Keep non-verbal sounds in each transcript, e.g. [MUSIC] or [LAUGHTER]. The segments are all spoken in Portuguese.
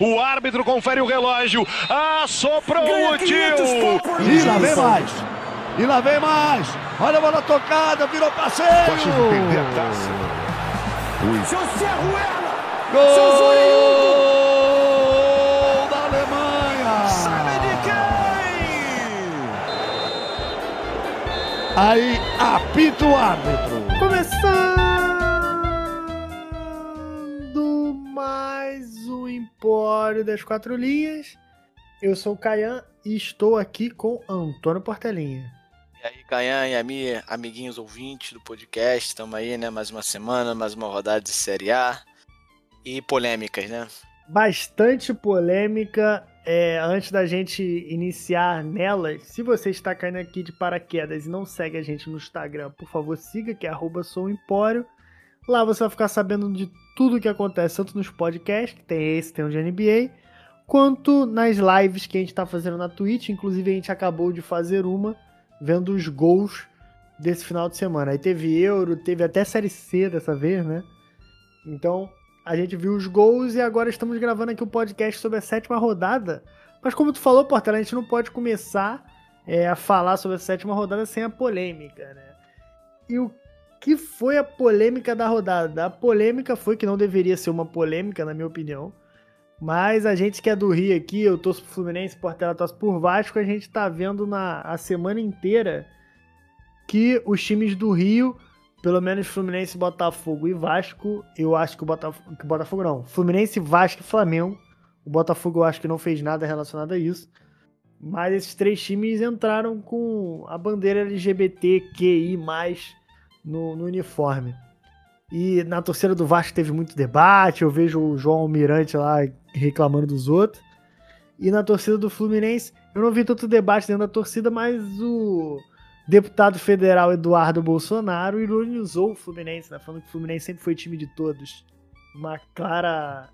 O árbitro confere o relógio. Assoprou o tio. E lá vem mais. E lá vem mais. Olha a bola tocada, virou passeio. Pode perder a taça. Gol da Alemanha. Sabe de quem? Aí apita o árbitro. Começando Empório das Quatro Linhas. Eu sou o Caian e estou aqui com Antônio Portelinha. E aí, Caian e Ami, amiguinhos ouvintes do podcast, estamos aí, né? Mais uma semana, mais uma rodada de Série A. E polêmicas, né? Bastante polêmica. É, antes da gente iniciar nelas, se você está caindo aqui de paraquedas e não segue a gente no Instagram, por favor, siga que é arroba. Lá você vai ficar sabendo de tudo que acontece, tanto nos podcasts, que tem esse, tem o de NBA, quanto nas lives que a gente está fazendo na Twitch. Inclusive, a gente acabou de fazer uma, vendo os gols desse final de semana. Aí teve Euro, teve até Série C dessa vez, né? Então, a gente viu os gols e agora estamos gravando aqui o um podcast sobre a sétima rodada. Mas como tu falou, Portela, a gente não pode começar é, a falar sobre a sétima rodada sem a polêmica, né? E o que foi a polêmica da rodada? A polêmica foi que não deveria ser uma polêmica, na minha opinião. Mas a gente que é do Rio aqui, eu torço pro Fluminense, Portela torce por Vasco, a gente tá vendo na a semana inteira que os times do Rio pelo menos Fluminense, Botafogo e Vasco, eu acho que o Botafogo, que Botafogo não, Fluminense, Vasco e Flamengo. O Botafogo eu acho que não fez nada relacionado a isso. Mas esses três times entraram com a bandeira LGBTQI+, no, no uniforme. E na torcida do Vasco teve muito debate, eu vejo o João Almirante lá reclamando dos outros. E na torcida do Fluminense, eu não vi tanto debate dentro da torcida, mas o deputado federal Eduardo Bolsonaro ironizou o Fluminense, né? falando que o Fluminense sempre foi time de todos. Uma clara,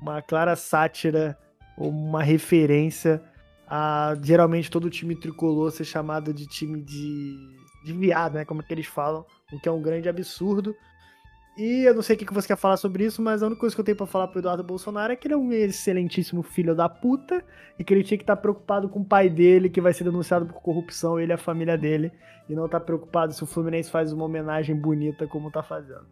uma clara sátira, uma referência a geralmente todo time tricolor ser chamado de time de, de viado, né? Como é que eles falam, o que é um grande absurdo. E eu não sei o que você quer falar sobre isso, mas a única coisa que eu tenho pra falar pro Eduardo Bolsonaro é que ele é um excelentíssimo filho da puta e que ele tinha que estar tá preocupado com o pai dele, que vai ser denunciado por corrupção, ele e a família dele, e não tá preocupado se o Fluminense faz uma homenagem bonita como tá fazendo.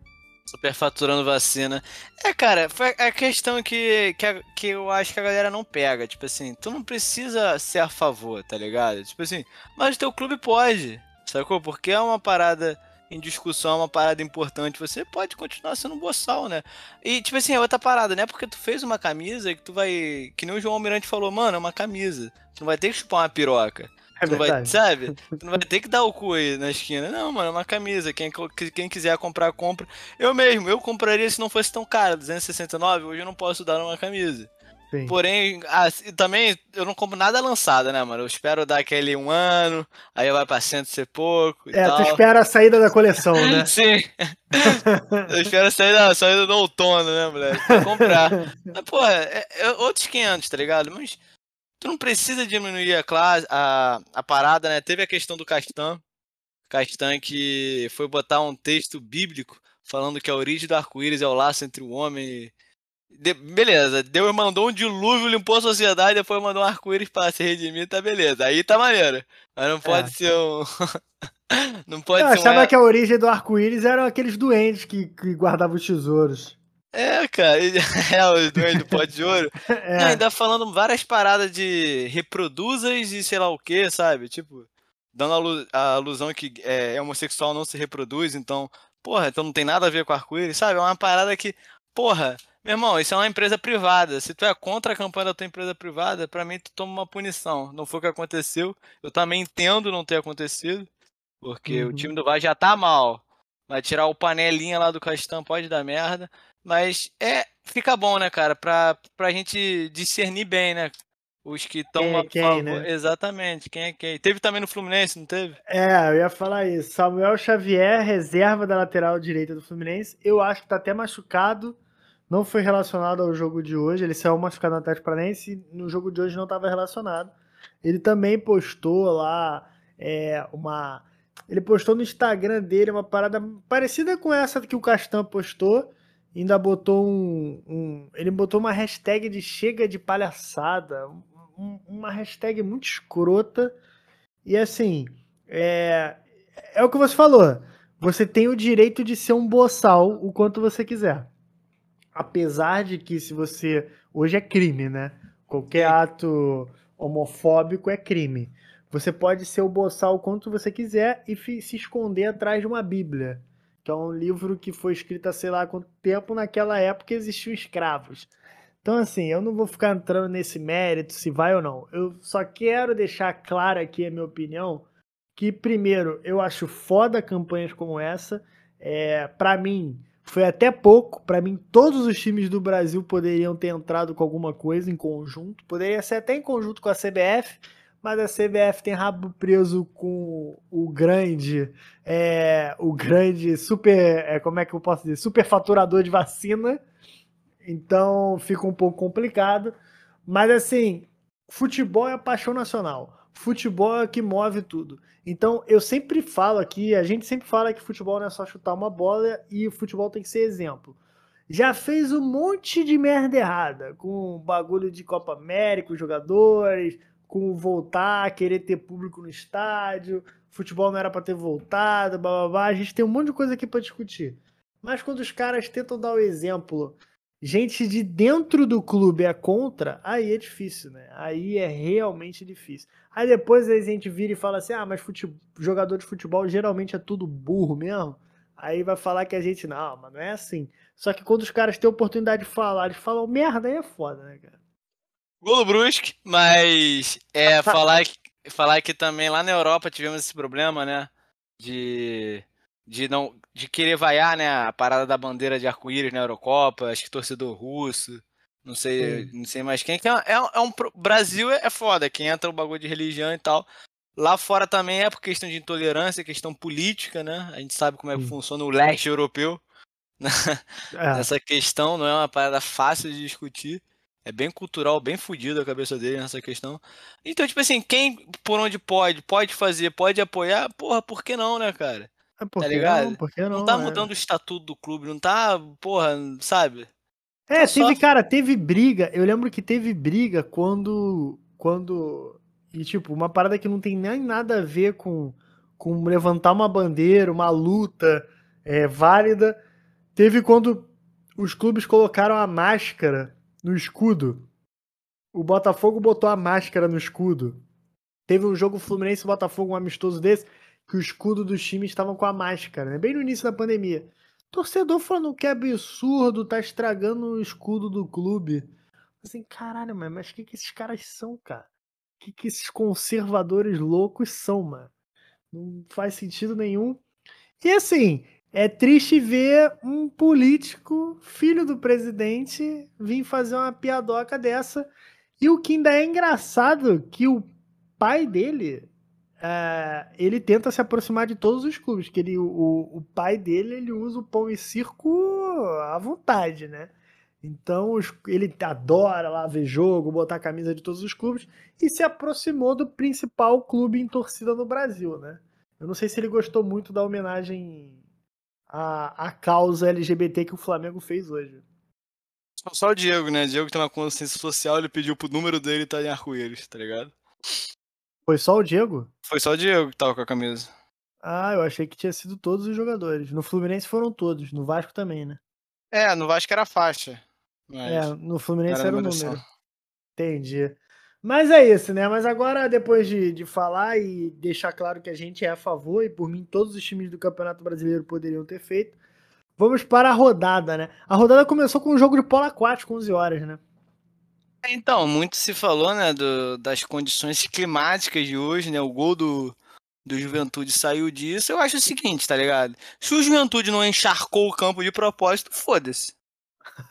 Superfaturando vacina. É, cara, foi a questão que, que, que eu acho que a galera não pega. Tipo assim, tu não precisa ser a favor, tá ligado? Tipo assim, mas o teu clube pode, sacou? Porque é uma parada em discussão, é uma parada importante, você pode continuar sendo um boçal, né? E, tipo assim, é outra parada, né? Porque tu fez uma camisa que tu vai. Que nem o João Almirante falou, mano, é uma camisa. Tu não vai ter que chupar uma piroca. É tu vai, sabe? [LAUGHS] Tu não vai ter que dar o cu aí na esquina. Não, mano, é uma camisa. Quem, quem quiser comprar, compra. Eu mesmo, eu compraria se não fosse tão caro. 269, hoje eu não posso dar uma camisa. Sim. Porém, assim, também eu não compro nada lançada, né, mano? Eu espero dar aquele um ano, aí vai pra cento ser pouco. é, tal. tu espera a saída da coleção, né? [LAUGHS] Sim. eu espero a saída, a saída do outono, né, moleque? Pra comprar. Mas, porra, é, é outros 500, tá ligado? Mas tu não precisa diminuir a, classe, a, a parada, né? Teve a questão do Castan. Castan que foi botar um texto bíblico falando que a origem do arco-íris é o laço entre o homem e de, beleza, Deus mandou um dilúvio, limpou a sociedade, depois mandou um arco-íris pra se redimir, tá beleza. Aí tá maneiro. Mas não pode é. ser um. [LAUGHS] não pode Eu ser achava um... que a origem do arco-íris eram aqueles doentes que, que guardavam os tesouros. É, cara, [LAUGHS] é os doentes do pó de ouro. [LAUGHS] É. Não, ainda falando várias paradas de reproduzas e sei lá o que, sabe? Tipo, dando a, alu a alusão que é, homossexual não se reproduz, então, porra, então não tem nada a ver com arco-íris, sabe? É uma parada que, porra, meu irmão, isso é uma empresa privada. Se tu é contra a campanha da tua empresa privada, para mim tu toma uma punição. Não foi o que aconteceu. Eu também entendo não ter acontecido, porque Uhum. o time do Vasco já tá mal. Vai tirar o panelinha lá do Castan, pode dar merda. Mas é, fica bom, né, cara, pra, pra gente discernir bem, né? Os que estão é quem, né? Exatamente, quem é quem. Teve também no Fluminense, não teve? É, eu ia falar isso. Samuel Xavier, reserva da lateral direita do Fluminense. Eu acho que tá até machucado. Não foi relacionado ao jogo de hoje. Ele saiu machucado no Atlético Paranaense e no jogo de hoje não estava relacionado. Ele também postou lá é, uma. Ele postou no Instagram dele uma parada parecida com essa que o Castan postou. ainda botou um, um, Ele botou uma hashtag de chega de palhaçada. Um, uma hashtag muito escrota. E assim, é, é o que você falou. Você tem o direito de ser um boçal o quanto você quiser. Apesar de que se você. Hoje é crime, né? Qualquer ato homofóbico é crime. Você pode ser o boçal o quanto você quiser e se esconder atrás de uma Bíblia, que é um livro que foi escrito há sei lá quanto tempo, naquela época existiam escravos. Então, assim, eu não vou ficar entrando nesse mérito se vai ou não. Eu só quero deixar clara aqui a minha opinião que, primeiro, eu acho foda campanhas como essa. É, para mim, foi até pouco. Para mim, todos os times do Brasil poderiam ter entrado com alguma coisa em conjunto. Poderia ser até em conjunto com a CBF, mas a CBF tem rabo preso com o grande, é, o grande super, é, como é que eu posso dizer, super faturador de vacina. Então fica um pouco complicado. Mas assim, futebol é paixão nacional. Futebol é que move tudo. Então, eu sempre falo aqui, a gente sempre fala que futebol não é só chutar uma bola e o futebol tem que ser exemplo. Já fez um monte de merda errada, com bagulho de Copa América, os jogadores, com voltar, querer ter público no estádio, futebol não era para ter voltado, blá, blá, blá. A gente tem um monte de coisa aqui para discutir. Mas quando os caras tentam dar o exemplo gente de dentro do clube é contra, aí é difícil, né? Aí é realmente difícil. Aí depois a gente vira e fala assim: ah, mas futebol, jogador de futebol geralmente é tudo burro mesmo. Aí vai falar que a gente, não, mas não é assim. Só que quando os caras têm oportunidade de falar, eles falam merda, aí é foda, né, cara? Golo Brusque, mas é falar que, falar que também lá na Europa tivemos esse problema, né? De de não de querer vaiar, né, a parada da bandeira de arco-íris na Eurocopa, acho que torcedor russo, não sei, Sim. não sei mais quem, que é, é, é um Brasil é, é foda, quem entra o bagulho de religião e tal. Lá fora também é por questão de intolerância, questão política, né? A gente sabe como é que Sim. funciona o leste europeu. Né? É. [LAUGHS] Essa questão não é uma parada fácil de discutir. É bem cultural, bem fodido a cabeça dele nessa questão. Então, tipo assim, quem por onde pode, pode fazer, pode apoiar, porra, por que não, né, cara? É tá ligado? Não, por que não? Não tá é. mudando o estatuto do clube, não tá, porra, sabe? É, tá teve, só... cara, teve briga. Eu lembro que teve briga quando. Quando. E, tipo, uma parada que não tem nem nada a ver com, com levantar uma bandeira, uma luta é, válida. Teve quando os clubes colocaram a máscara no escudo. O Botafogo botou a máscara no escudo. Teve um jogo Fluminense Botafogo, um amistoso desse que o escudo dos times estavam com a máscara, né? Bem no início da pandemia. Torcedor falando que é absurdo, tá estragando o escudo do clube. Assim, caralho, mano, mas o que, que esses caras são, cara? O que, que esses conservadores loucos são, mano? Não faz sentido nenhum. E assim, é triste ver um político, filho do presidente, vir fazer uma piadoca dessa. E o que ainda é engraçado que o pai dele é, ele tenta se aproximar de todos os clubes, que ele, o, o pai dele ele usa o pão e circo à vontade, né? Então os, ele adora lá ver jogo, botar a camisa de todos os clubes e se aproximou do principal clube em torcida no Brasil, né? Eu não sei se ele gostou muito da homenagem à, à causa LGBT que o Flamengo fez hoje. Só o Diego, né? O Diego tem uma consciência social, ele pediu pro número dele estar tá em arco-íris, tá ligado? Foi só o Diego? Foi só o Diego que tava com a camisa. Ah, eu achei que tinha sido todos os jogadores. No Fluminense foram todos, no Vasco também, né? É, no Vasco era faixa. É, no Fluminense era, era o número. Entendi. Mas é isso, né? Mas agora, depois de, de falar e deixar claro que a gente é a favor, e por mim todos os times do Campeonato Brasileiro poderiam ter feito, vamos para a rodada, né? A rodada começou com um jogo de polo aquático, 11 horas, né? Então, muito se falou, né, do, das condições climáticas de hoje, né? O gol do, do Juventude saiu disso. Eu acho o seguinte, tá ligado? Se o Juventude não encharcou o campo de propósito, foda-se.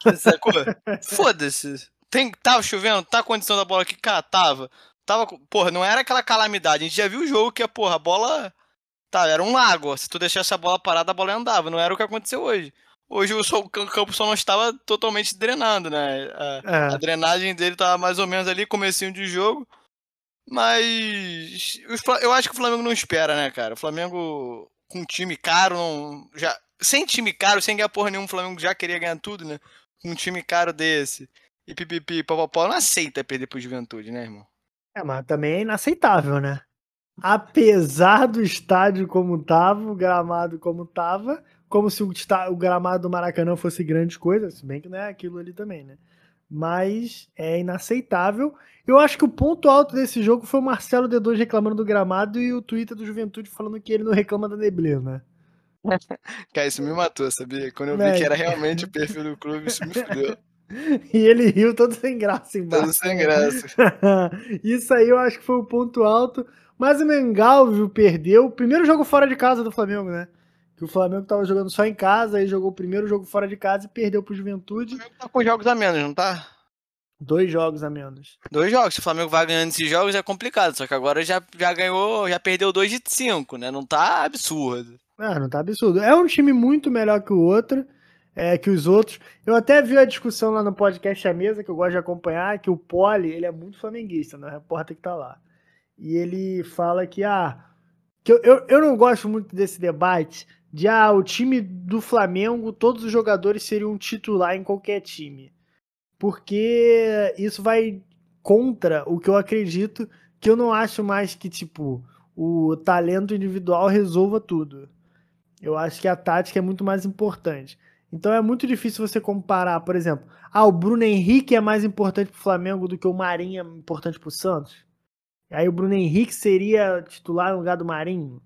[LAUGHS] foda-se. Tem, tava chovendo, tá a condição da bola cara, tava. Tava, porra, não era aquela calamidade. A gente já viu o jogo que a porra, a bola tá, era um lago. Se tu deixasse a bola parada, a bola andava. Não era o que aconteceu hoje. Hoje o, o campo só não estava totalmente drenando, né? A, é. a, drenagem dele tava mais ou menos ali, comecinho de jogo. Mas eu acho que o Flamengo não espera, né, cara? O Flamengo com time caro, não, já sem time caro, sem ganhar porra nenhuma, o Flamengo já queria ganhar tudo, né? Um time caro desse. E pipipi, papapó, não aceita perder pro Juventude, né, irmão? É, mas também é inaceitável, né? Apesar do estádio como tava, o gramado como tava, como se o, o gramado do Maracanã fosse grande coisa, se bem que não é aquilo ali também, né? Mas é inaceitável. Eu acho que o ponto alto desse jogo foi o Marcelo D2 reclamando do gramado e o Twitter do Juventude falando que ele não reclama da neblina. [LAUGHS] Cara, isso me matou, sabia? Quando eu vi que era realmente o perfil do clube, isso me [LAUGHS] fudeu. E ele riu todo sem graça embaixo. Todo sem graça. [LAUGHS] isso aí eu acho que foi o ponto alto. Mas o Mengal, viu, perdeu o primeiro jogo fora de casa do Flamengo, né? Que o Flamengo tava jogando só em casa, aí jogou o primeiro jogo fora de casa e perdeu pro Juventude. O Flamengo tá com jogos a menos, não tá? Dois jogos a menos. Dois jogos. Se o Flamengo vai ganhando esses jogos é complicado. Só que agora já, já ganhou, já perdeu dois de cinco, né? Não tá absurdo. Ah, não tá absurdo. É um time muito melhor que o outro, é, que os outros. Eu até vi a discussão lá no podcast A Mesa, que eu gosto de acompanhar, que o Poli, ele é muito flamenguista, né? O repórter que tá lá. E ele fala que, ah, que eu, eu, eu não gosto muito desse debate de, ah, o time do Flamengo, todos os jogadores seriam titular em qualquer time. Porque isso vai contra o que eu acredito, que eu não acho mais que, tipo, o talento individual resolva tudo. Eu acho que a tática é muito mais importante. Então é muito difícil você comparar, por exemplo, ah, o Bruno Henrique é mais importante para o Flamengo do que o Marinho é importante para o Santos. Aí o Bruno Henrique seria titular no lugar do Marinho.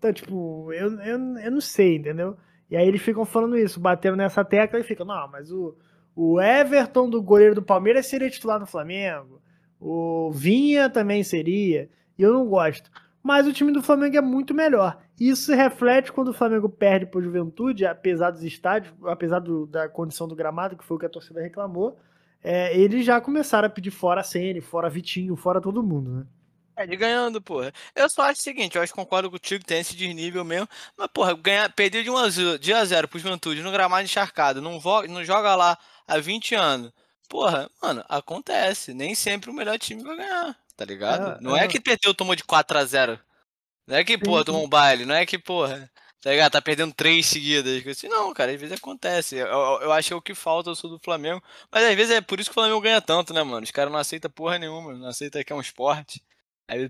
Então, tipo, eu, eu, eu não sei, entendeu? E aí eles ficam falando isso, batendo nessa tecla e ficam, não, mas o, o Everton do goleiro do Palmeiras seria titular no Flamengo. O Vinha também seria. E eu não gosto. Mas o time do Flamengo é muito melhor. Isso se reflete quando o Flamengo perde para Juventude, apesar dos estádios, apesar do, da condição do gramado, que foi o que a torcida reclamou. É, eles já começaram a pedir fora a Ceni, fora Vitinho, fora todo mundo, né? De ganhando, porra. Eu só acho o seguinte, eu acho que concordo contigo, tem esse desnível mesmo. Mas, porra, ganhar, perder de 1 a 0, de a 0 pro Juventude no gramado encharcado, não, vo, não joga lá há 20 anos. Porra, mano, acontece. Nem sempre o melhor time vai ganhar, tá ligado? É, não é. é que perdeu, tomou de 4 a 0 Não é que, porra, tomou um baile. Não é que, porra, tá ligado? Tá perdendo três seguidas. Assim, não, cara, às vezes acontece. Eu, eu, eu acho que é o que falta, eu sou do Flamengo. Mas às vezes é por isso que o Flamengo ganha tanto, né, mano? Os caras não aceitam porra nenhuma, não aceitam que é um esporte.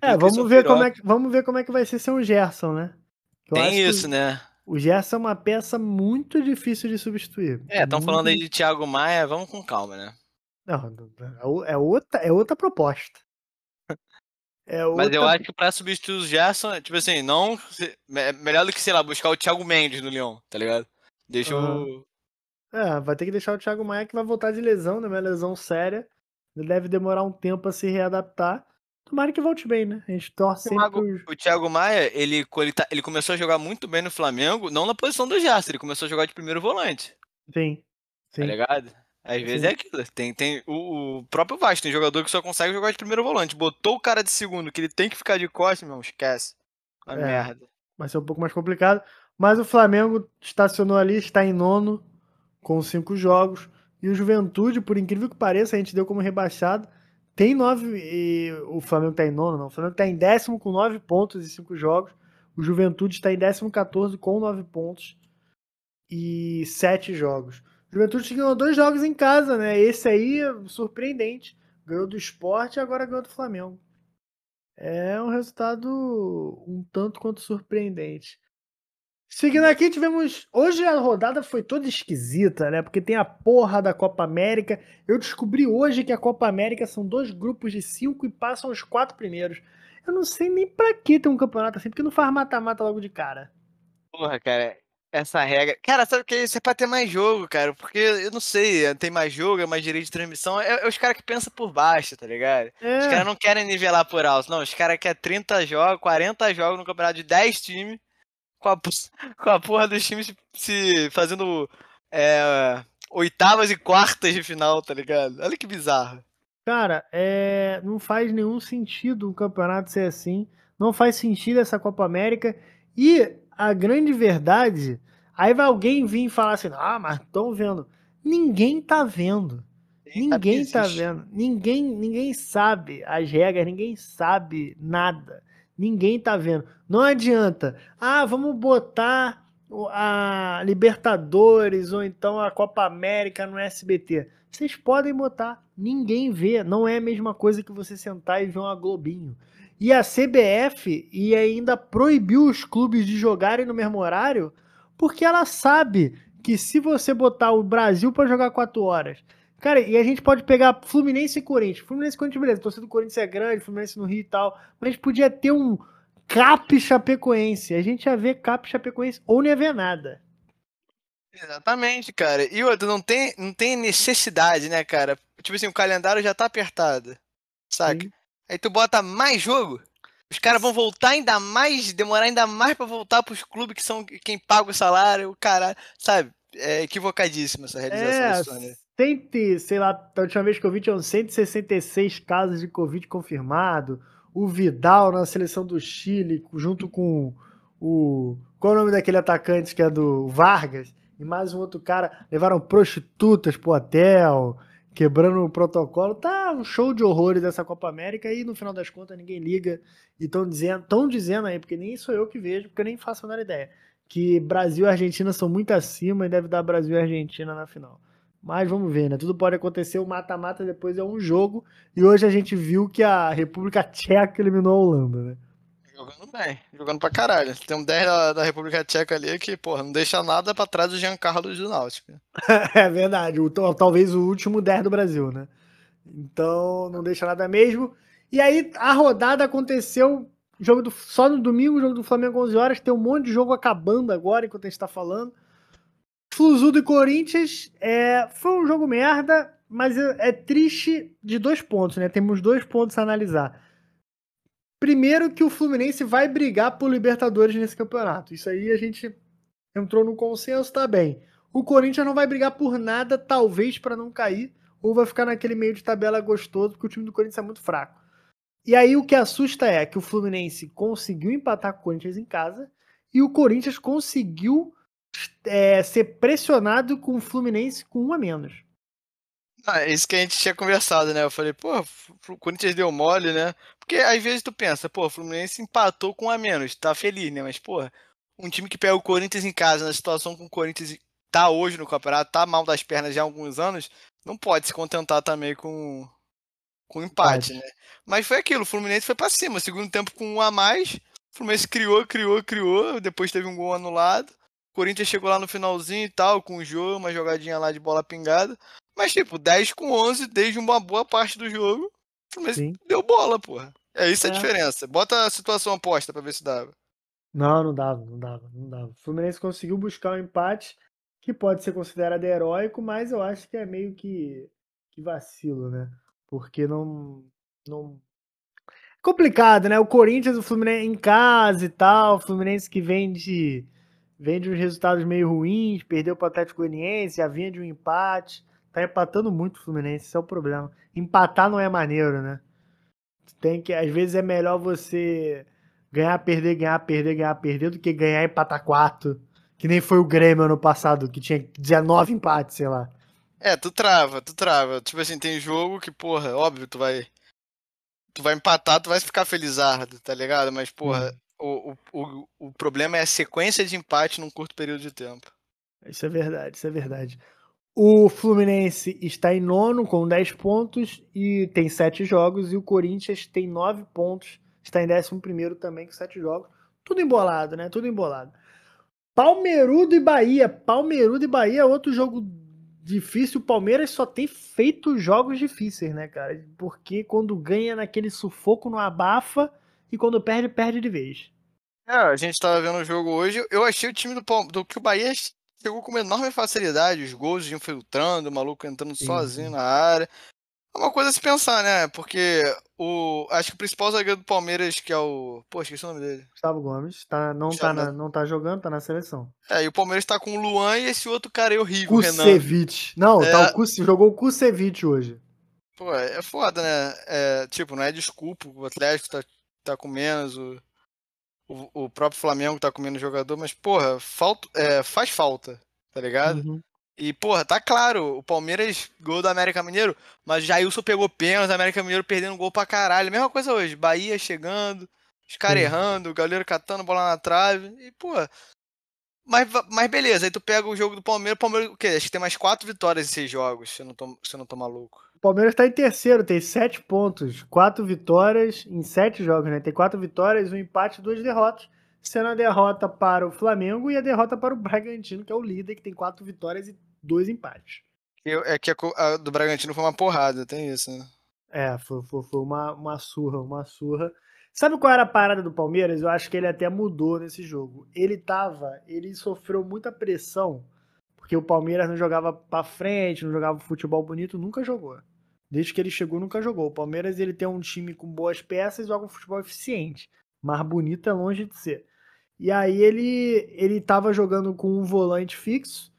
É, vamos ver, como é que, vamos ver como é que vai ser ser um Gerson, né? Eu Tem isso, né? O Gerson é uma peça muito difícil de substituir. É, estão falando aí de Thiago Maia, vamos com calma, né? Não, é outra, é outra proposta. [LAUGHS] É outra... Mas eu acho que pra substituir o Gerson, tipo assim, não. É melhor do que, sei lá, buscar o Thiago Mendes no Leão, tá ligado? Deixa uhum. o. É, vai ter que deixar o Thiago Maia que vai voltar de lesão, né? Uma lesão séria. Ele deve demorar um tempo a se readaptar. Tomara que volte bem, né? A gente torce sempre. O, o Thiago Maia, ele, ele, tá, ele começou a jogar muito bem no Flamengo, não na posição do Gerson, ele começou a jogar de primeiro volante. Sim. Tá sim. Tá ligado? Às vezes Sim. é aquilo. Tem, tem o, o, próprio Vasco, tem jogador que só consegue jogar de primeiro volante. Botou o cara de segundo, que ele tem que ficar de costas, meu, esquece. Uma é, merda. Vai ser um pouco mais complicado. Mas o Flamengo estacionou ali, está em nono, com cinco jogos. E o Juventude, por incrível que pareça, a gente deu como rebaixado. Tem nove. E o Flamengo está em nono, não. O Flamengo está em décimo com nove pontos e cinco jogos. O Juventude está em décimo 14 com nove pontos e sete jogos. O Juventude ganhou dois jogos em casa, né? Esse aí, surpreendente. Ganhou do esporte e agora ganhou do Flamengo. É um resultado um tanto quanto surpreendente. Seguindo aqui, tivemos. Hoje a rodada foi toda esquisita, né? Porque tem a porra da Copa América. Eu descobri hoje que a Copa América são dois grupos de cinco e passam os quatro primeiros. Eu não sei nem pra que ter um campeonato assim, porque não faz mata-mata logo de cara. Porra, cara, essa regra. Cara, sabe o que? Isso é pra ter mais jogo, cara. Porque eu não sei, tem mais jogo, é mais direito de transmissão. É, é os caras que pensam por baixo, tá ligado? É. Os caras não querem nivelar por alto. Não, os caras querem 30 jogos, 40 jogos no campeonato de 10 times com a, com a porra dos times se fazendo é, oitavas e quartas de final, tá ligado? Olha que bizarro. Cara, é, não faz nenhum sentido um campeonato ser assim. Não faz sentido essa Copa América. E a grande verdade, aí vai alguém vir falar assim: ah, mas estão vendo. Ninguém tá vendo. Ninguém tá vendo. Ninguém, ninguém sabe as regras, ninguém sabe nada. Ninguém tá vendo. Não adianta. Ah, vamos botar a Libertadores ou então a Copa América no SBT. Vocês podem botar, ninguém vê. Não é a mesma coisa que você sentar e ver uma Globinho. E a CBF e ainda proibiu os clubes de jogarem no mesmo horário, porque ela sabe que se você botar o Brasil para jogar 4 horas, Cara, e a gente pode pegar Fluminense e Corinthians. Fluminense e Corinthians, beleza. Torcida do Corinthians é grande, Fluminense no Rio e tal. Mas a gente podia ter um Cap Chapecoense. A gente ia ver Cap Chapecoense ou não ia ver nada. Exatamente, cara. E outra, não tem, não tem necessidade, né, cara? Tipo assim, o calendário já tá apertado. Saca? Sim. Aí tu bota mais jogo. Os caras vão voltar ainda mais, demorar ainda mais para voltar pros clubes que são quem paga o salário, o cara, sabe? É equivocadíssima essa realização é, do Sony. 100, sei lá, a última vez que eu vi tinham 166 casos de Covid confirmado. O Vidal na seleção do Chile, junto com o. Qual é o nome daquele atacante que é do Vargas? E mais um outro cara. Levaram prostitutas pro hotel, quebrando o protocolo. Tá um show de horrores dessa Copa América e no final das contas ninguém liga. E estão dizendo, tão dizendo aí, porque nem sou eu que vejo, porque eu nem faço a menor ideia. Que Brasil e Argentina são muito acima e deve dar Brasil e Argentina na final. Mas vamos ver, né? Tudo pode acontecer. O mata-mata depois é um jogo. E hoje a gente viu que a República [LAUGHS] Tcheca eliminou a Holanda, né? Jogando bem, jogando pra caralho. Tem um 10 da, da República Tcheca ali que, porra, não deixa nada pra trás do Jean Carlos do Náutico. [LAUGHS] é verdade. O, talvez o último 10 do Brasil, né? Então, não deixa nada mesmo. E aí, a rodada aconteceu jogo do, só no domingo, jogo do Flamengo 11 horas. Tem um monte de jogo acabando agora, enquanto a gente tá falando. Fluzudo e Corinthians é, foi um jogo merda, mas é, é triste de dois pontos, né? Temos dois pontos a analisar. Primeiro que o Fluminense vai brigar por Libertadores nesse campeonato. Isso aí a gente entrou no consenso, tá bem. O Corinthians não vai brigar por nada, talvez para não cair, ou vai ficar naquele meio de tabela gostoso, porque o time do Corinthians é muito fraco. E aí o que assusta é que o Fluminense conseguiu empatar com o Corinthians em casa e o Corinthians conseguiu é, ser pressionado com o Fluminense com um a menos. Ah, é isso que a gente tinha conversado, né? Eu falei, pô, o Corinthians deu mole, né? Porque às vezes tu pensa, pô, o Fluminense empatou com um a menos, tá feliz, né? Mas, pô, um time que pega o Corinthians em casa, na situação com o Corinthians tá hoje no campeonato, tá mal das pernas já há alguns anos, não pode se contentar também com com empate, né? Mas foi aquilo, o Fluminense foi para cima, segundo tempo com um a mais, o Fluminense criou, criou, criou, depois teve um gol anulado. Corinthians chegou lá no finalzinho e tal, com o jogo, uma jogadinha lá de bola pingada. Mas, tipo, 10 com 11, desde uma boa parte do jogo, o Fluminense deu bola, porra. É isso é. a diferença. Bota a situação oposta pra ver se dava. Não, não dava, não dava, não dava. O Fluminense conseguiu buscar um empate que pode ser considerado heróico, mas eu acho que é meio que, que vacilo, né? Porque não, não. Complicado, né? O Corinthians, o Fluminense em casa e tal, o Fluminense que vem de vem de uns resultados meio ruins, perdeu para o Atlético Goianiense, já vinha de um empate. Tá empatando muito o Fluminense, esse é o problema. Empatar não é maneiro, né? Tem que, às vezes é melhor você ganhar, perder, ganhar, perder, ganhar, perder do que ganhar e empatar quatro. Que nem foi o Grêmio ano passado, que tinha 19 empates, sei lá. É, tu trava, tu trava. Tipo assim, tem jogo que, porra, óbvio, tu vai. Tu vai empatar, tu vai ficar felizardo, tá ligado? Mas, porra, hum o, o, o problema é a sequência de empate num curto período de tempo. Isso é verdade, isso é verdade. O Fluminense está em nono com 10 pontos e tem 7 jogos, e o Corinthians tem 9 pontos, está em décimo primeiro também com 7 jogos. Tudo embolado, né? Tudo embolado. Palmeirudo e Bahia. Palmeirudo e Bahia é outro jogo difícil. O Palmeiras só tem feito jogos difíceis, né, cara? Porque quando ganha naquele sufoco no abafa, e quando perde, perde de vez. É, a gente tava vendo o jogo hoje, eu achei o time do, do que o Bahia chegou com uma enorme facilidade, os gols infiltrando, o maluco entrando Sim. sozinho na área. É uma coisa a se pensar, né? Porque o. Acho que o principal zagueiro do Palmeiras, que é o. Pô, esqueci o nome dele. Gustavo Gomes. Tá, não, tá na, não tá jogando, tá na seleção. É, e o Palmeiras tá com o Luan e esse outro cara é horrível, Kusevich. Não, é... tá o Kus, jogou o Kusevich hoje. Pô, é foda, né? É, tipo, não é desculpa, o Atlético tá tá com menos, o, o, o, próprio Flamengo tá com menos jogador, mas, porra, falta, é, faz falta, tá ligado? Uhum. E, porra, tá claro, o Palmeiras gol do América Mineiro, mas Jailson pegou pênalti, América Mineiro perdendo gol pra caralho. Mesma coisa hoje, Bahia chegando, os caras errando, o galera catando bola na trave. E, porra, mas, mas beleza, aí tu pega o jogo do Palmeiras, o Palmeiras, o quê? Acho que tem mais quatro vitórias em seis jogos, se eu não tô, se eu não tô maluco. O Palmeiras tá em terceiro, tem sete pontos, quatro vitórias em sete jogos, né? Tem quatro vitórias, um empate e duas derrotas, sendo a derrota para o Flamengo e a derrota para o Bragantino, que é o líder, que tem quatro vitórias e dois empates. Eu, é que a, a, do Bragantino foi uma porrada, tem isso, né? É, foi, foi, foi uma, uma surra, uma surra. Sabe qual era a parada do Palmeiras? Eu acho que ele até mudou nesse jogo. Ele tava, ele sofreu muita pressão, porque o Palmeiras não jogava para frente, não jogava futebol bonito, nunca jogou. Desde que ele chegou, nunca jogou. O Palmeiras ele tem um time com boas peças e joga um futebol eficiente, mas bonito é longe de ser. E aí ele ele tava jogando com um volante fixo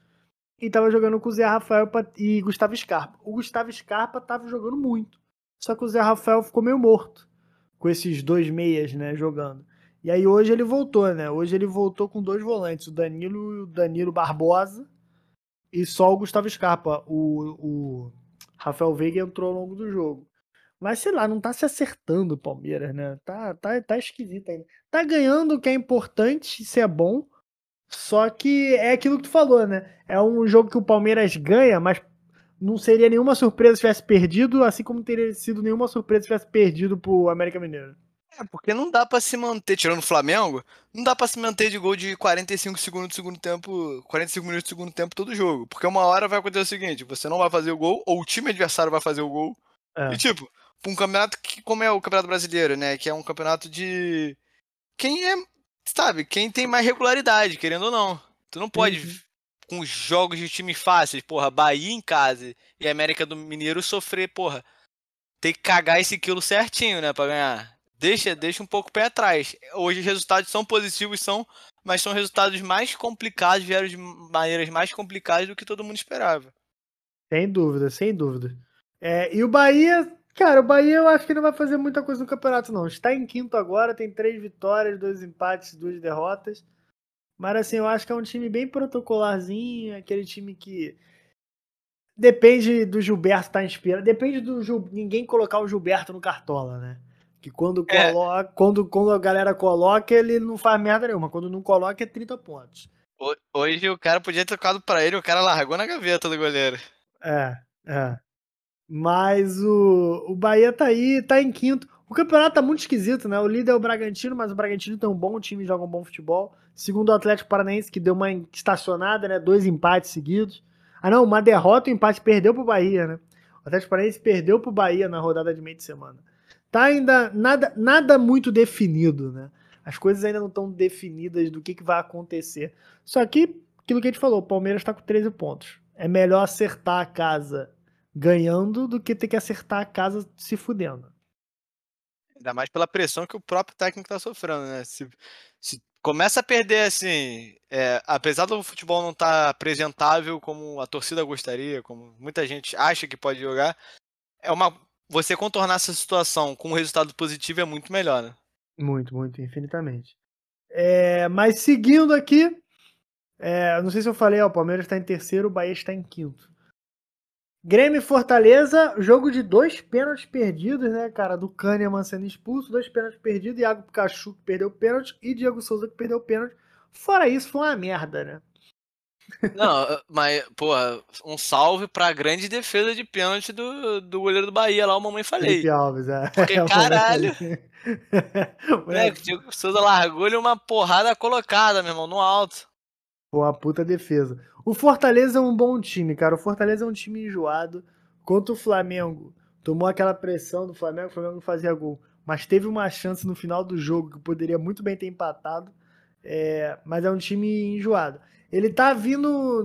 e tava jogando com o Zé Rafael e Gustavo Scarpa. O Gustavo Scarpa tava jogando muito. Só que o Zé Rafael ficou meio morto com esses dois meias, né, jogando. E aí hoje ele voltou, né? Hoje ele voltou com dois volantes, o Danilo e o Danilo Barbosa, e só o Gustavo Scarpa. O, o Rafael Veiga entrou ao longo do jogo. Mas sei lá, não tá se acertando o Palmeiras, né? Tá, tá, tá esquisito ainda. Tá ganhando o que é importante, isso é bom. Só que é aquilo que tu falou, né? É um jogo que o Palmeiras ganha, mas não seria nenhuma surpresa se tivesse perdido, assim como teria sido nenhuma surpresa se tivesse perdido pro América Mineiro. É, porque não dá para se manter, tirando o Flamengo, não dá para se manter de gol de 45 segundos do segundo tempo, 45 minutos do segundo tempo todo jogo. Porque uma hora vai acontecer o seguinte, você não vai fazer o gol, ou o time adversário vai fazer o gol. É. E tipo, um campeonato que, como é o Campeonato Brasileiro, né, que é um campeonato de quem é, sabe, quem tem mais regularidade, querendo ou não. Tu não pode uhum com jogos de time fáceis, porra, Bahia em casa e América do Mineiro sofrer, porra, tem que cagar esse quilo certinho, né, pra ganhar. Deixa, deixa um pouco pé atrás. Hoje os resultados são positivos, são, mas são resultados mais complicados, vieram de maneiras mais complicadas do que todo mundo esperava. Sem dúvida, sem dúvida. É, e o Bahia, cara, o Bahia eu acho que não vai fazer muita coisa no campeonato, não. Está em quinto agora, tem três vitórias, dois empates, duas derrotas. Mas assim, eu acho que é um time bem protocolarzinho, aquele time que depende do Gilberto estar tá inspirado, depende do Gil... ninguém colocar o Gilberto no cartola, né? Que quando é. coloca, quando, quando a galera coloca, ele não faz merda nenhuma, quando não coloca é 30 pontos. Hoje o cara podia ter tocado para ele, o cara largou na gaveta do goleiro. É, é. Mas o, o Bahia tá aí, tá em quinto. O campeonato tá muito esquisito, né? O líder é o Bragantino, mas o Bragantino tem um bom time, joga um bom futebol. Segundo o Atlético Paranaense, que deu uma estacionada, né? Dois empates seguidos. Ah, não, uma derrota e um empate perdeu pro Bahia, né? O Atlético Paranaense perdeu pro Bahia na rodada de meio de semana. Tá ainda nada, nada muito definido, né? As coisas ainda não estão definidas do que, que vai acontecer. Só que, aquilo que a gente falou, o Palmeiras tá com 13 pontos. É melhor acertar a casa ganhando do que ter que acertar a casa se fudendo. Ainda mais pela pressão que o próprio técnico tá sofrendo, né? Se, se começa a perder, assim, é, apesar do futebol não estar tá apresentável como a torcida gostaria, como muita gente acha que pode jogar, é uma você contornar essa situação com um resultado positivo é muito melhor, né? Muito, muito, infinitamente. É, mas seguindo aqui, é, não sei se eu falei, ó, o Palmeiras está em terceiro, o Bahia está em quinto. Grêmio e Fortaleza, jogo de dois pênaltis perdidos, né, cara? Do Kahneman sendo expulso, dois pênaltis perdidos, Iago Pikachu que perdeu o pênalti e Diego Souza que perdeu o pênalti. Fora isso, foi uma merda, né? Não, mas, porra, um salve pra grande defesa de pênalti do, do goleiro do Bahia lá, o Mamãe Falei. Felipe Alves, é. Porque, [LAUGHS] é caralho. [LAUGHS] Moleque, o Diego Souza largou-lhe uma porrada colocada, meu irmão, no alto. Pô, uma puta defesa. O Fortaleza é um bom time, cara. O Fortaleza é um time enjoado. Contra o Flamengo, tomou aquela pressão do Flamengo, o Flamengo não fazia gol. Mas teve uma chance no final do jogo que poderia muito bem ter empatado. É, mas é um time enjoado. Ele tá vindo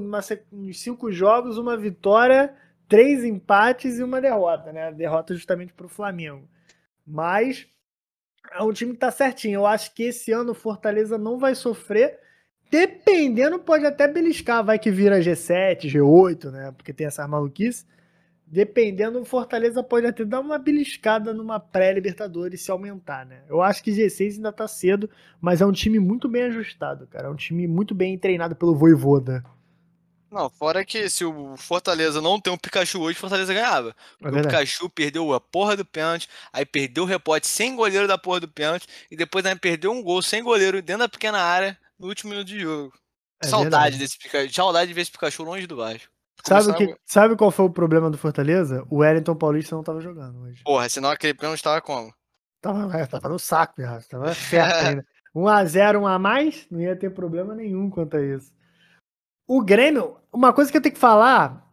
uns cinco jogos, uma vitória, três empates e uma derrota, né? Derrota justamente pro Flamengo. Mas é um time que tá certinho. Eu acho que esse ano o Fortaleza não vai sofrer Dependendo, pode até beliscar, vai que vira G7, G8, né? Porque tem essas maluquices. Dependendo, o Fortaleza pode até dar uma beliscada numa pré-Libertadores se aumentar, né? Eu acho que G6 ainda tá cedo, mas é um time muito bem ajustado, cara. É um time muito bem treinado pelo Voivoda. Não, fora que se o Fortaleza não tem um Pikachu hoje, o Fortaleza ganhava. É o Pikachu perdeu a porra do pênalti, aí perdeu o repote sem goleiro da porra do pênalti, e depois ainda perdeu um gol sem goleiro dentro da pequena área no último minuto de jogo. É saudade verdade. desse Pikachu. Saudade de ver esse Pikachu longe do Vasco. Sabe, que, sabe qual foi o problema do Fortaleza? O Wellington Paulista não tava jogando hoje. Porra, senão aquele pênalti estava como? Tava, é, tava no saco já, tava certo ainda. [LAUGHS] 1x0, 1 a mais, não ia ter problema nenhum quanto a isso. O Grêmio, uma coisa que eu tenho que falar,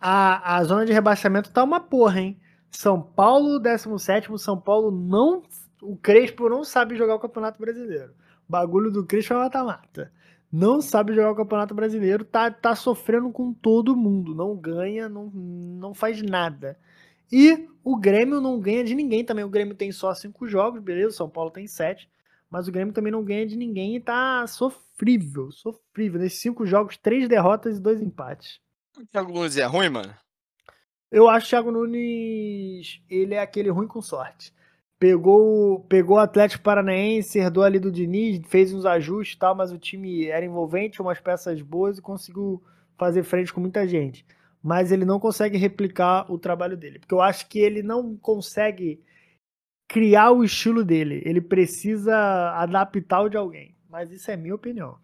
a, a zona de rebaixamento tá uma porra, hein? São Paulo, 17 São Paulo não. O Crespo não sabe jogar o Campeonato Brasileiro. O bagulho do Crespo é mata-mata não sabe jogar o Campeonato Brasileiro, tá, tá sofrendo com todo mundo, não ganha, não, não faz nada. E o Grêmio não ganha de ninguém também. O Grêmio tem só cinco jogos, beleza? O São Paulo tem sete. Mas o Grêmio também não ganha de ninguém e tá sofrível, sofrível. Nesses cinco jogos, três derrotas e dois empates. O Thiago Nunes é ruim, mano? Eu acho que o Thiago Nunes, ele é aquele ruim com sorte pegou, pegou o Atlético Paranaense, herdou ali do Diniz, fez uns ajustes e tal, mas o time era envolvente, umas peças boas e conseguiu fazer frente com muita gente. Mas ele não consegue replicar o trabalho dele, porque eu acho que ele não consegue criar o estilo dele, ele precisa adaptar o de alguém. Mas isso é minha opinião.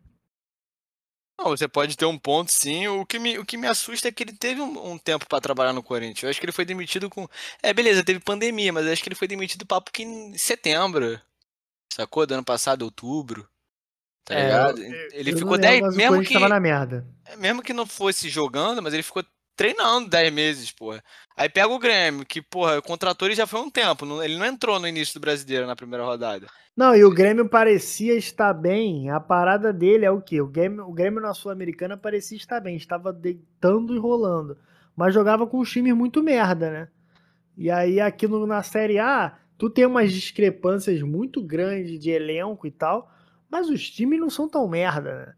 Não, você pode ter um ponto, sim. O que me, o que me assusta é que ele teve um, um tempo para trabalhar no Corinthians. Eu acho que ele foi demitido com. É, beleza, teve pandemia, mas eu acho que ele foi demitido papo que em setembro. Sacou? Do ano passado, outubro. Tá é, ligado? Ele ficou 10. Mesmo que. Tava na merda. É, mesmo que não fosse jogando, mas ele ficou treinando 10 meses, porra. Aí pega o Grêmio, que, porra, contratou ele já foi um tempo. Ele não entrou no início do brasileiro na primeira rodada. Não, e o Grêmio parecia estar bem. A parada dele é o quê? O Grêmio, o Grêmio na Sul-Americana parecia estar bem, estava deitando e rolando. Mas jogava com os times muito merda, né? E aí aqui no, na Série A, tu tem umas discrepâncias muito grandes de elenco e tal, mas os times não são tão merda, né?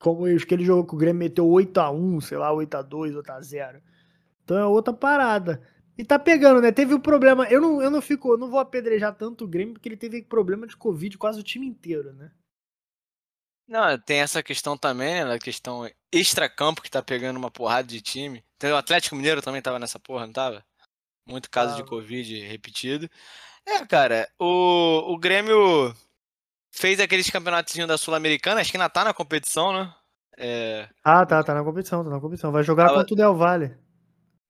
Como os que ele jogou com o Grêmio meteu 8x1, sei lá, 8x2, 8x0. Então é outra parada. E tá pegando, né? Teve o um problema. Eu não, eu não fico, eu não vou apedrejar tanto o Grêmio, porque ele teve problema de Covid quase o time inteiro, né? Não, tem essa questão também, né? A questão extra-campo que tá pegando uma porrada de time. O Atlético Mineiro também tava nessa porra, não tava? Muito caso ah. de Covid repetido. É, cara, o, o Grêmio fez aqueles campeonatos da Sul-Americana, acho que ainda tá na competição, né? É... Ah, tá, tá na competição, tá na competição. Vai jogar contra o Del Valle.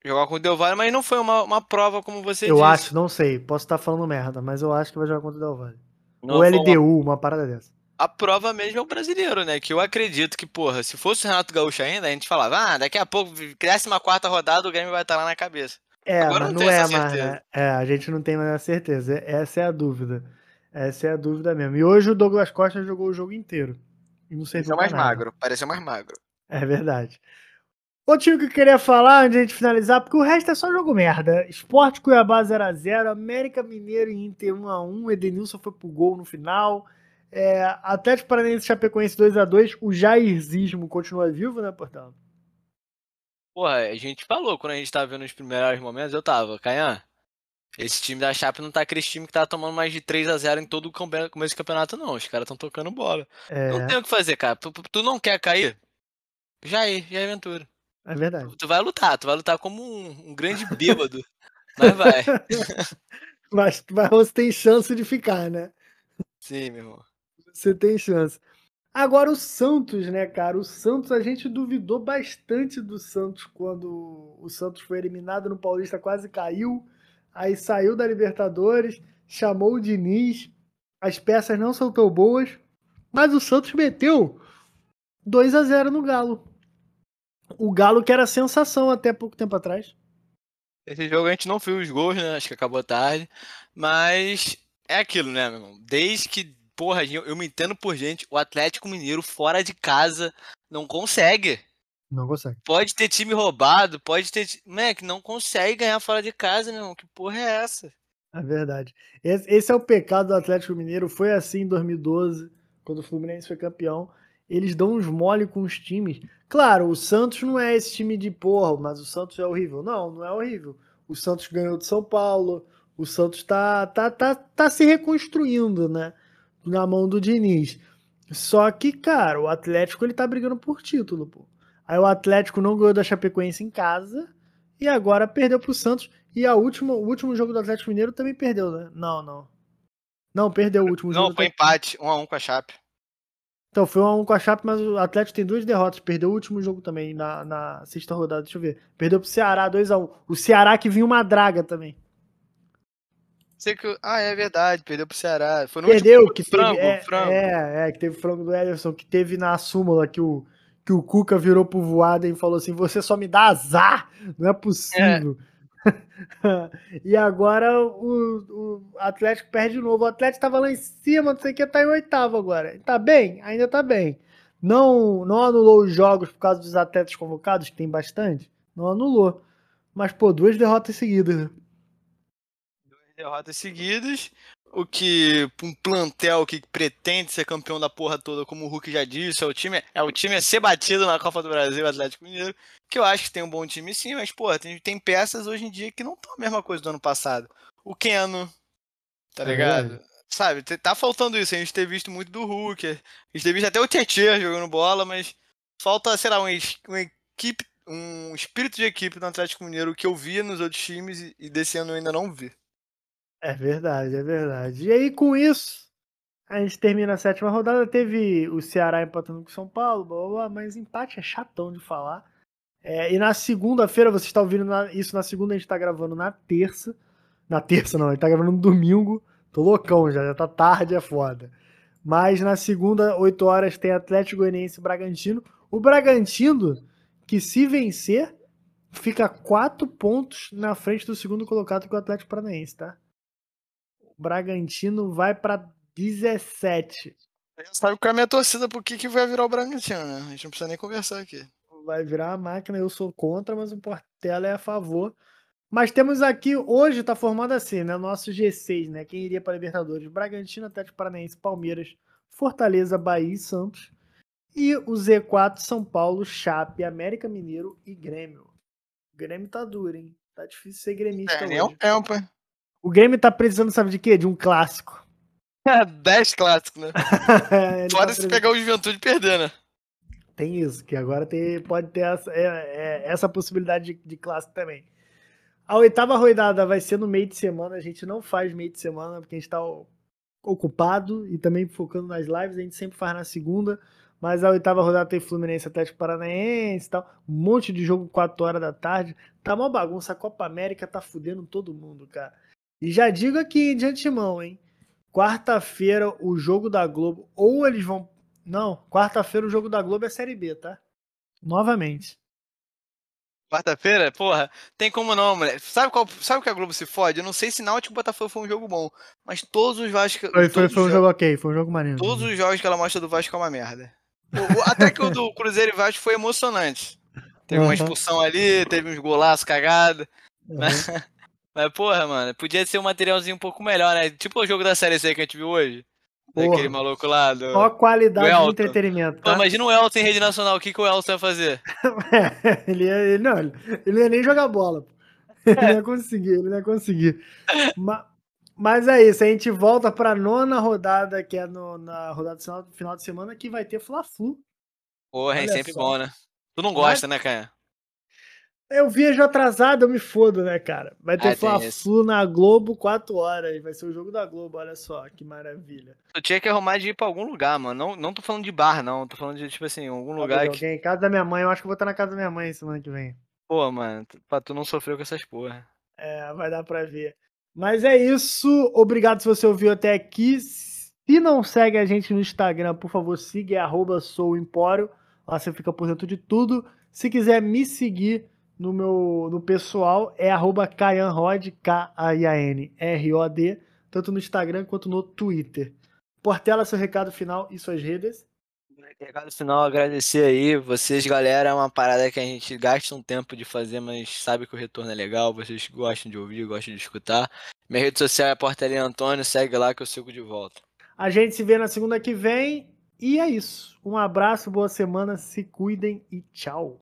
Jogar com o Del Valle, mas não foi uma, uma prova como você eu disse. Eu acho, não sei, posso estar falando merda, mas eu acho que vai jogar contra o Del Valle. Não Ou LDU, uma... uma parada dessa. A prova mesmo é o brasileiro, né? Que eu acredito que, porra, se fosse o Renato Gaúcho ainda, a gente falava, ah, daqui a pouco, cresce uma quarta rodada, o Grêmio vai estar lá na cabeça. É, Agora mas não, não é mais. Né? É, a gente não tem mais a certeza. Essa é a dúvida. Essa é a dúvida mesmo. E hoje o Douglas Costa jogou o jogo inteiro. E não sei se mais nada. magro. Pareceu mais magro. É verdade. Outro time que eu queria falar antes de a gente finalizar, porque o resto é só jogo merda. Esporte Cuiabá 0x0, América Mineiro e Inter 1x1, Edenilson foi pro gol no final. É, Atlético Paranaense Chapecoense 2x2, o Jairzismo continua vivo, né, Portão? Porra, a gente falou quando a gente tava vendo os primeiros momentos, eu tava, Caian, esse time da Chape não tá aquele time que tá tomando mais de 3 a 0 em todo o começo do campeonato, não. Os caras estão tocando bola. É... Não tem o que fazer, cara. Tu, tu não quer cair? Já é, já é aventura. É verdade. Tu vai lutar, tu vai lutar como um, um grande bêbado. [LAUGHS] mas vai. [LAUGHS] mas, mas você tem chance de ficar, né? Sim, meu irmão. Você tem chance. Agora o Santos, né, cara? O Santos, a gente duvidou bastante do Santos quando o Santos foi eliminado no Paulista, quase caiu. Aí saiu da Libertadores, chamou o Diniz. As peças não são tão boas, mas o Santos meteu 2 a 0 no Galo. O Galo que era sensação até pouco tempo atrás. Esse jogo a gente não viu os gols, né? Acho que acabou tarde. Mas é aquilo, né, meu irmão? Desde que, porra, eu me entendo por gente, o Atlético Mineiro fora de casa não consegue. Não consegue. Pode ter time roubado, pode ter. Moleque, não consegue ganhar fora de casa, meu irmão. Que porra é essa? É verdade. Esse, esse é o pecado do Atlético Mineiro. Foi assim em 2012, quando o Fluminense foi campeão. Eles dão uns mole com os times. Claro, o Santos não é esse time de porra, mas o Santos é horrível. Não, não é horrível. O Santos ganhou de São Paulo. O Santos tá, tá, tá, tá se reconstruindo, né? Na mão do Diniz. Só que, cara, o Atlético ele tá brigando por título, pô. Aí o Atlético não ganhou da Chapecoense em casa e agora perdeu pro Santos. E a última, o último jogo do Atlético Mineiro também perdeu, né? Não, não. Não, perdeu o último jogo. Não, foi empate, 1 um a 1 um com a Chape. Então, foi 1x1 com a Chape, mas o Atlético tem duas derrotas. Perdeu o último jogo também na, na sexta rodada. Deixa eu ver. Perdeu pro Ceará 2x1. O Ceará que vinha uma draga também. Sei que... Ah, é verdade. Perdeu pro Ceará. Foi no Perdeu, último que frango, teve, é, frango. É, é, que teve o frango do Ederson, que teve na súmula que o, que o Cuca virou pro voada e falou assim: você só me dá azar, não é possível. [LAUGHS] e agora o, o, Atlético perde de novo. O Atlético tava lá em cima, não sei o que, tá em oitavo agora. Tá bem? Ainda tá bem. Não, não anulou os jogos por causa dos atletas convocados, que tem bastante. Não anulou. Mas, pô, duas derrotas seguidas, né? Duas derrotas seguidas. O que um plantel que pretende ser campeão da porra toda, como o Hulk já disse, é o time, é o time a ser batido na Copa do Brasil, Atlético Mineiro, que eu acho que tem um bom time sim, mas, porra, tem, tem peças hoje em dia que não estão a mesma coisa do ano passado. O Keno, tá ligado? É. Sabe, tá faltando isso. A gente ter visto muito do Hulk, a gente ter visto até o Tietchan jogando bola, mas falta, sei lá, uma, uma equipe, um espírito de equipe no Atlético Mineiro que eu via nos outros times e desse ano eu ainda não vi. É verdade, é verdade. E aí, com isso, a gente termina a sétima rodada. Teve o Ceará empatando com o São Paulo, blá, blá, blá, mas empate é chatão de falar. É, e na segunda-feira, você está ouvindo na, isso na segunda, a gente está gravando na terça. Na terça, não, a gente tá gravando no domingo. Tô loucão já, já tá tarde, é foda. Mas na segunda, 8 horas, tem Atlético Goianiense e Bragantino. O Bragantino, que se vencer, fica 4 pontos na frente do segundo colocado que é o Atlético Paranaense, tá? Bragantino vai para 17. Sabe qual é a minha torcida por que, que vai virar o Bragantino, né? A gente não precisa nem conversar aqui. Vai virar a máquina, eu sou contra, mas o Portela é a favor. Mas temos aqui, hoje tá formado assim, né? Nosso G6, né? Quem iria para Libertadores? Bragantino, Atlético Paranaense, Palmeiras, Fortaleza, Bahia e Santos. E o Z4, São Paulo, Chape, América Mineiro e Grêmio. O Grêmio tá duro, hein? Tá difícil ser gremista é, hoje. É um hein? O Grêmio tá precisando, sabe de quê? De um clássico. [LAUGHS] 10 clássicos, né? [LAUGHS] é, Pode tá se pegar o Juventude e perder, né? Tem isso, que agora tem, pode ter essa, é, é, essa possibilidade de, de clássico também. A oitava rodada vai ser no meio de semana. A gente não faz meio de semana porque a gente está ocupado e também focando nas lives. A gente sempre faz na segunda. Mas a oitava rodada tem Fluminense Atlético Paranaense e tal. Um monte de jogo 4 horas da tarde. Tá uma bagunça. A Copa América tá fudendo todo mundo, cara. E já digo aqui de antemão, hein? Quarta-feira o jogo da Globo, ou eles vão. Não, quarta-feira o jogo da Globo é Série B, tá? Novamente. Quarta-feira? Porra, tem como não, moleque. Sabe qual, sabe que a Globo se fode? Eu não sei se Náutico e Botafogo foi um jogo bom, mas todos os Vasco. Foi, foi, foi um jogo ok, foi um jogo maneiro. Todos os jogos que ela mostra do Vasco é uma merda. O, até que o do Cruzeiro e Vasco foi emocionante. Teve uhum. uma expulsão ali, teve uns golaços cagados. Uhum. Mas, porra, mano, podia ser um materialzinho um pouco melhor, né? Tipo o jogo da Série C que a gente viu hoje. Daquele maluco lá. Do... A qualidade de entretenimento. Tá? Pô, imagina o Elton em rede nacional, o que, que o Elton vai fazer? [LAUGHS] ele, ia, ele, não, ele, não ia nem jogar bola. Ele não ia conseguir, ele não ia conseguir. [LAUGHS] mas, mas é isso, a gente volta pra nona rodada, que é no, na rodada final, final de semana, que vai ter Fla-Flu. Porra, é sempre só. bom, né? Tu não gosta, mas... né, Canha? Eu vejo atrasado, eu me fodo, né, cara? Vai ter ah, Fla-Flu na Globo 4 horas. Vai ser o jogo da Globo, olha só, que maravilha. Eu tinha que arrumar de ir pra algum lugar, mano. Não, não tô falando de bar, não. Tô falando de, tipo assim, algum lugar que. Alguém, casa da minha mãe, eu acho que vou estar na casa da minha mãe semana que vem. Pô, mano, pra tu não sofrer com essas porra. É, vai dar pra ver. Mas é isso. Obrigado se você ouviu até aqui. Se não segue a gente no Instagram, por favor, siga, é arroba souempório. Lá você fica por dentro de tudo. Se quiser me seguir no meu no pessoal é arroba Kayanrod, K-A-I-A-N-R-O-D, tanto no Instagram quanto no Twitter. Portela, seu recado final e suas redes. Recado final, agradecer aí. Vocês, galera, é uma parada que a gente gasta um tempo de fazer, mas sabe que o retorno é legal. Vocês gostam de ouvir, gostam de escutar. Minha rede social é Portelinha Antônio, segue lá que eu sigo de volta. A gente se vê na segunda que vem. E é isso. Um abraço, boa semana, se cuidem e tchau.